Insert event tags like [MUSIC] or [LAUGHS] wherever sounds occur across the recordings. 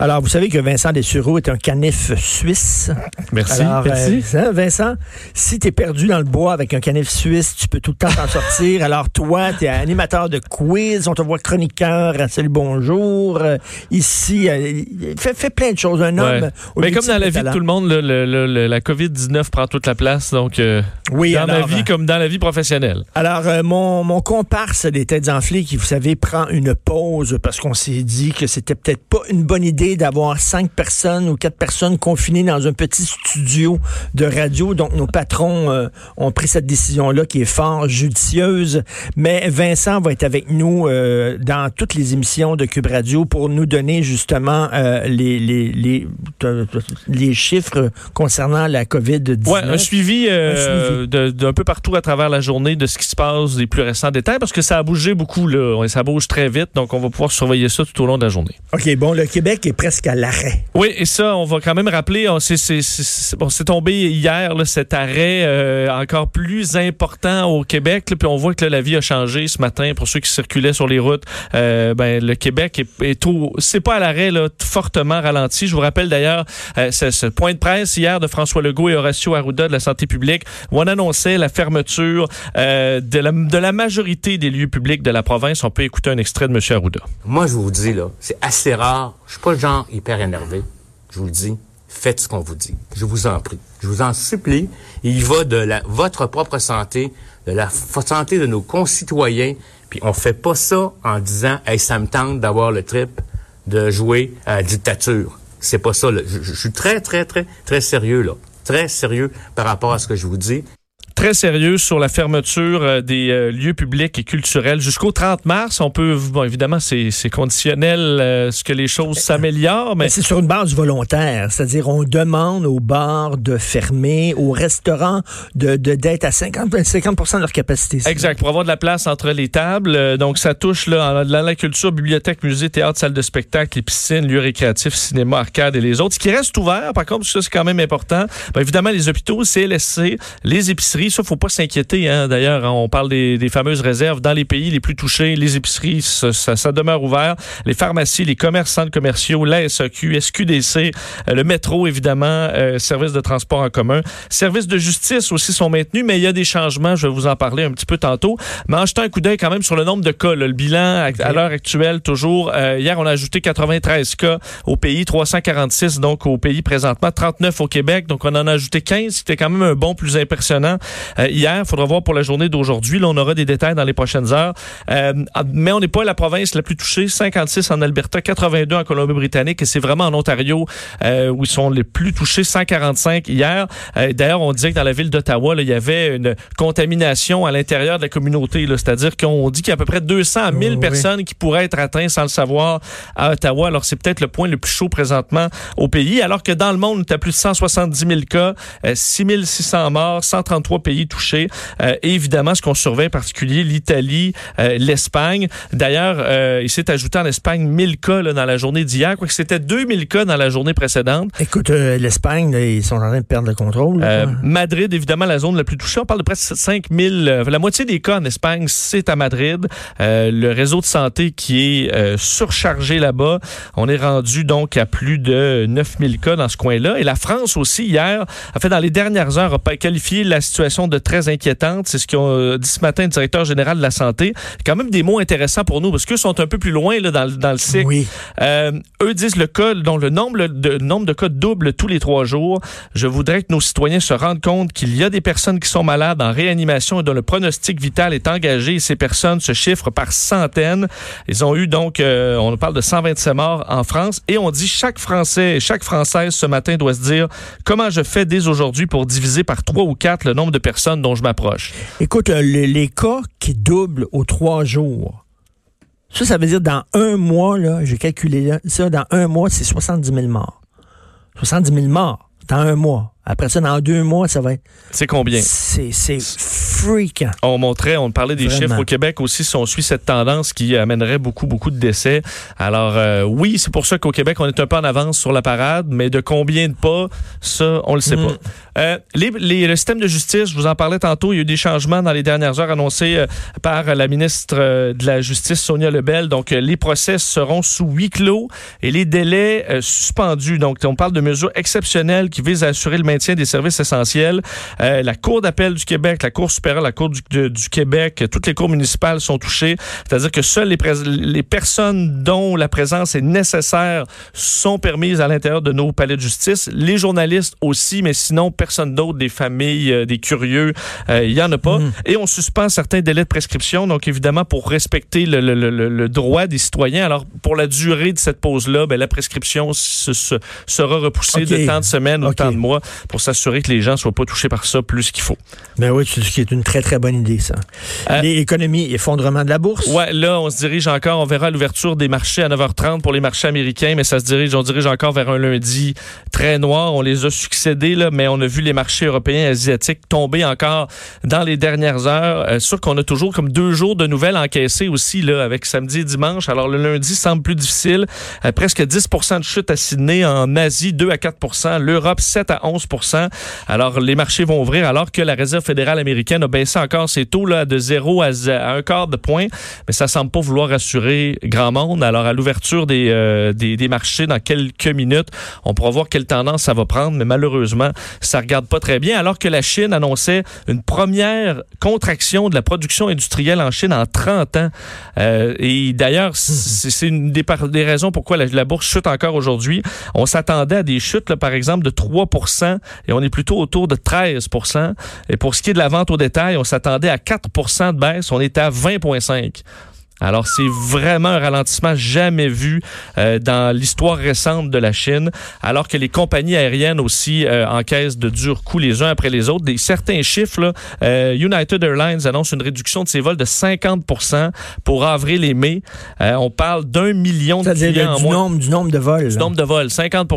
Alors, vous savez que Vincent Dessureau est un canif suisse. Merci. Alors, merci. euh, Vincent, si tu es perdu dans le bois avec un canif suisse, tu peux tout le temps t'en sortir. Alors, toi, tu es animateur de quiz, on te voit chroniqueur à Salut Bonjour. Euh, ici, euh, fait, fait plein de choses. Un homme. Mais comme dans la vie de tout le monde, là, le- le- le- la COVID-19 prend toute la place. Donc, euh, Oui, dans ma alors, vie euh, comme dans la vie professionnelle. Alors, euh, mon, mon comparse des têtes enflées, qui, vous savez, prend une pause parce qu'on s'est dit que c'était peut-être pas une bonne idée d'avoir cinq personnes ou quatre personnes confinées dans un petit studio de radio. Donc, nos patrons euh, ont pris cette décision-là qui est fort judicieuse. Mais Vincent va être avec nous euh, dans toutes les émissions de Cube Radio pour nous donner justement euh, les, les, les, les chiffres concernant la COVID-19. Ouais, un suivi, d'un peu partout à travers la journée de ce qui se passe, des plus récents détails, parce que ça a bougé beaucoup, là. Ça bouge très vite, donc on va pouvoir surveiller ça tout au long de la journée. OK, bon, le Québec est presque à l'arrêt. Oui, et ça, on va quand même rappeler, on- c'est c'est- c'est- c'est- bon, c'est tombé hier, là, cet arrêt euh, encore plus important au Québec, là, puis on voit que là, la vie a changé ce matin pour ceux qui circulaient sur les routes. Euh, ben, le Québec est, est au, c'est pas à l'arrêt, là, fortement ralenti. Je vous rappelle d'ailleurs euh, ce, ce point de presse hier de François Legault et Horacio Arruda de la santé publique où on annonçait la fermeture euh, de, la, de la majorité des lieux publics de la province. On peut écouter un extrait de M. Arruda. Moi, je vous dis, là, c'est assez rare. Je suis pas le genre hyper énervé. Je vous le dis. Faites ce qu'on vous dit. Je vous en prie. Je vous en supplie. Il va de la, votre propre santé, de la santé de nos concitoyens. Puis on fait pas ça en disant, hey, ça me tente d'avoir le trip de jouer à la dictature. C'est pas ça, je suis très, très, très, très sérieux, là. Très sérieux par rapport à ce que je vous dis. Très sérieux sur la fermeture euh, des euh, lieux publics et culturels jusqu'au 30 mars. On peut, bon, évidemment, c'est c'est conditionnel euh, ce que les choses s'améliorent, mais Mais c'est sur une base volontaire, c'est-à-dire on demande aux bars de fermer, aux restaurants de de- d'être à 50, 50% de leur capacité. Exact, pour avoir de la place entre les tables. Euh, donc, ça touche là, dans la culture, bibliothèque, musée, théâtre, salle de spectacle, les piscines, lieux récréatifs, cinéma, arcade et les autres. Ce qui reste ouvert, par contre, ça c'est quand même important, ben, évidemment, les hôpitaux, CLSC, les épiceries, ça, faut pas s'inquiéter. Hein. D'ailleurs, hein, on parle des, des fameuses réserves dans les pays les plus touchés. Les épiceries, ça, ça- ça demeure ouvert. Les pharmacies, les commerces, centres commerciaux, la SAQ, SQDC, euh, le métro, évidemment, euh, services de transport en commun. Services de justice aussi sont maintenus, mais il y a des changements. Je vais vous en parler un petit peu tantôt. Mais en jetant un coup d'œil quand même sur le nombre de cas, là, le bilan à, à l'heure actuelle, toujours. euh, hier, on a ajouté 93 cas au pays, 346 donc au pays présentement, 39 au Québec. Donc, on en a ajouté 15. C'était quand même un bon plus impressionnant. Euh, hier, il faudra voir pour la journée d'aujourd'hui. Là, on aura des détails dans les prochaines heures. Euh, mais on n'est pas la province la plus touchée. 56 en Alberta, 82 en Colombie-Britannique. Et c'est vraiment en Ontario euh, où ils sont les plus touchés. 145 hier. Euh, D'ailleurs, on disait que dans la ville d'Ottawa, là, il y avait une contamination à l'intérieur de la communauté. là. C'est-à-dire qu'on dit qu'il y a à peu près 200 à 1000 oui. personnes qui pourraient être atteintes sans le savoir à Ottawa. Alors, c'est peut-être le point le plus chaud présentement au pays. Alors que dans le monde, on est à plus de 170 000 cas, euh, 6 600 morts, 133 pays touchés. Euh, et évidemment, ce qu'on surveille en particulier, l'Italie, euh, l'Espagne. D'ailleurs, euh, il s'est ajouté en Espagne 1000 cas là, dans la journée d'hier, quoique c'était 2000 cas dans la journée précédente. Écoute, euh, l'Espagne, ils sont en train de perdre le contrôle. quoi. Madrid, évidemment, la zone la plus touchée. On parle de presque 5000. euh, la moitié des cas en Espagne, c'est à Madrid. Le réseau de santé qui est surchargé là-bas. On est rendu donc à plus de 9000 cas dans ce coin-là. Et la France aussi, hier, a fait dans les dernières heures, a qualifié la situation de très inquiétante. C'est ce qu'a euh, dit ce matin le directeur général de la santé. Quand même des mots intéressants pour nous parce qu'eux sont un peu plus loin là, dans, le- dans le cycle. Oui. Euh, eux disent le cas, dont le nombre de, nombre de cas double tous les trois jours. Je voudrais que nos citoyens se rendent compte qu'il y a des personnes qui sont malades en réanimation et dont le pronostic vital est engagé. Et ces personnes se chiffrent par centaines. Ils ont eu donc, euh, on parle de 127 morts en France et on dit chaque Français et chaque Française ce matin doit se dire comment je fais dès aujourd'hui pour diviser par trois ou quatre le nombre de personnes dont je m'approche. Écoute, euh, les, les cas qui doublent aux trois jours, Ça, ça veut dire dans un mois, là, j'ai calculé ça, dans un mois, c'est 70 000 morts. 70 000 morts dans un mois. Après ça, dans deux mois, ça va être. C'est combien? C'est c'est freakant. On montrait, on parlait des Vraiment. chiffres au Québec aussi, si on suit cette tendance qui amènerait beaucoup, beaucoup de décès. Alors, euh, oui, c'est pour ça qu'au Québec, on est un peu en avance sur la parade, mais de combien de pas, ça, on le sait Mm. pas. Euh, les, les- le système de justice, je vous en parlais tantôt, il y a eu des changements dans les dernières heures annoncés euh, par la ministre de la Justice, Sonia Lebel. Donc, les procès seront sous huis clos et les délais euh, suspendus. Donc, on parle de mesures exceptionnelles qui visent à assurer le maintien des services essentiels. La Cour d'appel du Québec, la Cour supérieure, la Cour du, de- du Québec, toutes les cours municipales sont touchées. C'est-à-dire que seules les, personnes dont la présence est nécessaire sont permises à l'intérieur de nos palais de justice. Les journalistes aussi, mais sinon, personne d'autre, des familles, euh, des curieux, euh, il y en a pas. Et on suspend certains délais de prescription, donc évidemment pour respecter le, le- le- le- le droit des citoyens. Alors, pour la durée de cette pause-là, ben, la prescription se- se- sera repoussée de tant de semaines ou OK. tant de mois pour s'assurer que les gens soient pas touchés par ça plus qu'il faut. Ben oui, c'est ce qui est une très, très bonne idée, ça. Euh, L'économie, effondrement de la bourse. Ouais, là, on se dirige encore, on verra l'ouverture des marchés à 9h30 pour les marchés américains, mais ça se dirige, on dirige encore vers un lundi très noir. On les a succédés, là, mais on a vu les marchés européens et asiatiques tomber encore dans les dernières heures. Euh, sûr qu'on a toujours comme deux jours de nouvelles encaissées aussi, là, avec samedi et dimanche. Alors, le lundi semble plus difficile. Euh, presque 10 de chute à Sydney, en Asie, 2 à 4 l'Europe, 7 à 11 Alors, les marchés vont ouvrir alors que la Réserve fédérale américaine a baissé encore ses taux là, de 0 à, un quart de point, mais ça semble pas vouloir rassurer grand monde. Alors, à l'ouverture des, euh, des, des marchés dans quelques minutes, on pourra voir quelle tendance ça va prendre, mais malheureusement, ça regarde pas très bien, alors que la Chine annonçait une première contraction de la production industrielle en Chine en 30 ans. Euh, et d'ailleurs, c'est c'est une des, raisons pourquoi la, la bourse chute encore aujourd'hui. On s'attendait à des chutes, là, par exemple, de 3 et on est plutôt autour de 13 Et pour ce qui est de la vente au détail, on s'attendait à 4% de baisse, on était à 20,5 alors, c'est vraiment un ralentissement jamais vu euh, dans l'histoire récente de la Chine, alors que les compagnies aériennes aussi euh, encaissent de durs coups les uns après les autres. Des certains chiffres, là, euh, United Airlines annonce une réduction de ses vols de 50 pour avril et mai. Euh, on parle d'un million de clients en du moins. nombre, du nombre de vols. Du là. nombre de vols, 50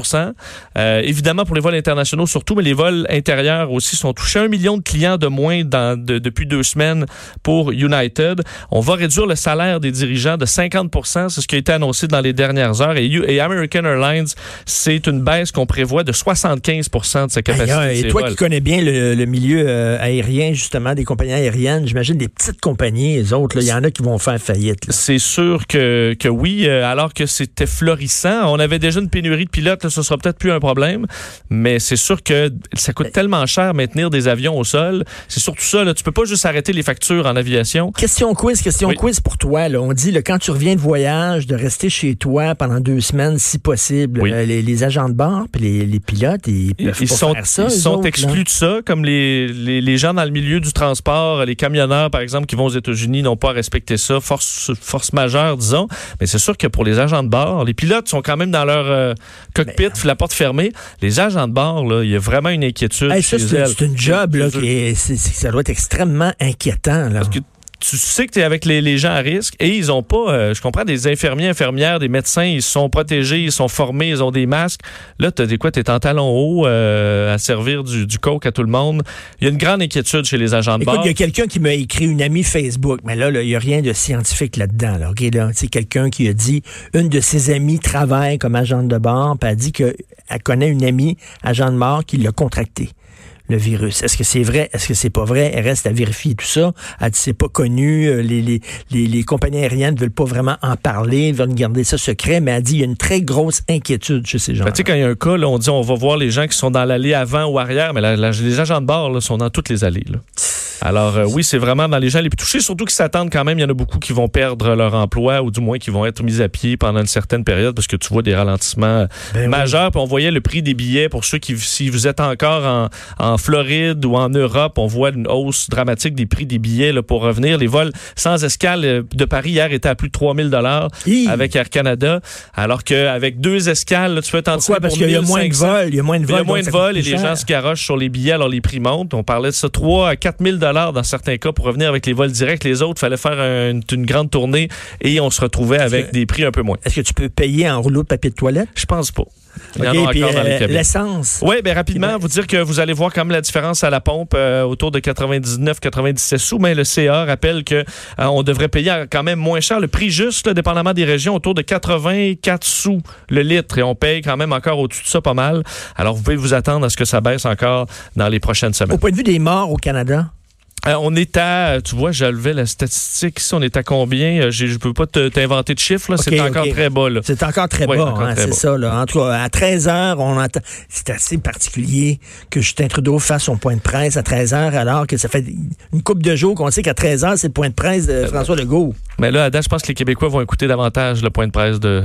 Euh, Évidemment, pour les vols internationaux surtout, mais les vols intérieurs aussi sont touchés. Un million de clients de moins dans, de- depuis deux semaines pour United. On va réduire le salaire des dirigeants de 50 c'est ce qui a été annoncé dans les dernières heures. Et, American Airlines, c'est une baisse qu'on prévoit de 75 de sa capacité. De et ses toi vols. qui connais bien le, le milieu euh, aérien, justement, des compagnies aériennes, j'imagine des petites compagnies, les autres, il y en a qui vont faire faillite. C'est sûr que, que oui, euh, alors que c'était florissant. On avait déjà une pénurie de pilotes, là, ce sera peut-être plus un problème, mais c'est sûr que ça coûte tellement cher maintenir des avions au sol. C'est surtout ça, là, tu peux pas juste arrêter les factures en aviation. Question quiz, question Oui. quiz pour toi. Là? On dit, là, quand tu reviens de voyage, de rester chez toi pendant deux semaines, si possible. Oui. Euh, les, les agents de bord puis les, les pilotes, ils sont, faire ça. ils sont autres, là. exclus de ça, comme les, les, les gens dans le milieu du transport, les camionneurs, par exemple, qui vont aux États-Unis, n'ont pas respecté ça, force, force majeure, disons. Mais c'est sûr que pour les agents de bord, les pilotes sont quand même dans leur euh, cockpit, la porte fermée. Les agents de bord, là, il y a vraiment une inquiétude Hey, ça, chez c'est une job là, qui est, ça doit être extrêmement inquiétant. Là. Parce que tu sais que tu es avec les, les gens à risque et ils ont pas, euh, je comprends, des infirmiers, infirmières, des médecins, ils sont protégés, ils sont formés, ils ont des masques. Là, tu as des quoi, tu es en talon haut euh, à servir du, du coke à tout le monde. Il y a une grande inquiétude chez les agents de Écoute, bord. il y a quelqu'un qui m'a écrit une amie Facebook, mais là, là, il n'y a rien de scientifique là-dedans. Là, c'est quelqu'un qui a dit une de ses amies travaille comme agente de bord, puis elle dit qu'elle connaît une amie agent de bord qui l'a contracté. Virus. Est-ce que c'est vrai? Est-ce que c'est pas vrai? Elle reste à vérifier tout ça. Elle dit c'est pas connu. Euh, Les, compagnies aériennes ne veulent pas vraiment en parler, veulent garder ça secret, mais elle dit il y a une très grosse inquiétude chez ces gens. Ben, tu sais, quand il y a un cas, on dit on va voir les gens qui sont dans l'allée avant ou arrière, mais les agents de bord sont dans toutes les allées. Alors euh, oui, c'est vraiment dans les gens les plus touchés, surtout qu'ils s'attendent quand même. Il y en a beaucoup qui vont perdre leur emploi ou du moins qui vont être mis à pied pendant une certaine période parce que tu vois des ralentissements Ben oui. majeurs. Puis on voyait le prix des billets pour ceux qui, si vous êtes encore en, en Floride ou en Europe, on voit une hausse dramatique des prix des billets là, pour revenir. Les vols sans escale euh, de Paris hier étaient à plus de 3000 dollars avec Air Canada, alors qu'avec deux escales, là, tu peux t'en Pourquoi? tirer Parce qu'il y a moins de 1500. vols. Il y a moins de Il y vols. a moins de vols et les gens se garochent sur les billets, alors les prix montent. On parlait de ça 3 à 4 000 dollars dans certains cas pour revenir avec les vols directs. Les autres, fallait faire un- une grande tournée et on se retrouvait avec que- des prix un peu moins. Est-ce que tu peux payer en rouleau de papier de toilette? Je pense pas. Il euh. L'essence. Oui, bien rapidement, vous dire que vous allez voir quand même la différence à la pompe euh, autour de 99-97 sous, mais le CA rappelle que euh, on devrait payer quand même moins cher. Le prix juste, là, dépendamment des régions, autour de 84 sous le litre et on paye quand même encore au-dessus de ça pas mal. Alors vous pouvez vous attendre à ce que ça baisse encore dans les prochaines semaines. Au point de vue des morts au Canada, Euh, on est à, tu vois, je levais la statistique ici, on est à combien? Euh, j'ai- Je peux pas te- t'inventer de chiffres, là. c'est encore très bas. Là. c'est encore très bas, hein, c'est ça. Là. En tout cas, à 13 heures, on entend. C'est assez particulier que Justin Trudeau fasse son point de presse à 13 heures, alors que ça fait une couple de jours qu'on sait qu'à 13 heures, c'est le point de presse Euh, de François Legault. Mais là, à date, je pense que les Québécois vont écouter davantage le point de presse De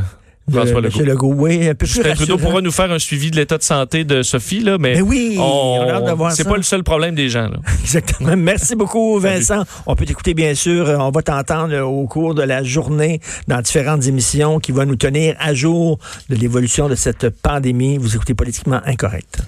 François Legault. M. Legault, oui, un peu plus Trudeau pourra nous faire un suivi de l'état de santé de Sophie, là, mais Ben oui, on c'est pas le seul problème des gens. Là. [LAUGHS] Exactement. Merci beaucoup, Vincent. On peut t'écouter, bien sûr. On va t'entendre euh, au cours de la journée dans différentes émissions qui vont nous tenir à jour de l'évolution de cette pandémie. Vous écoutez Politiquement Incorrect.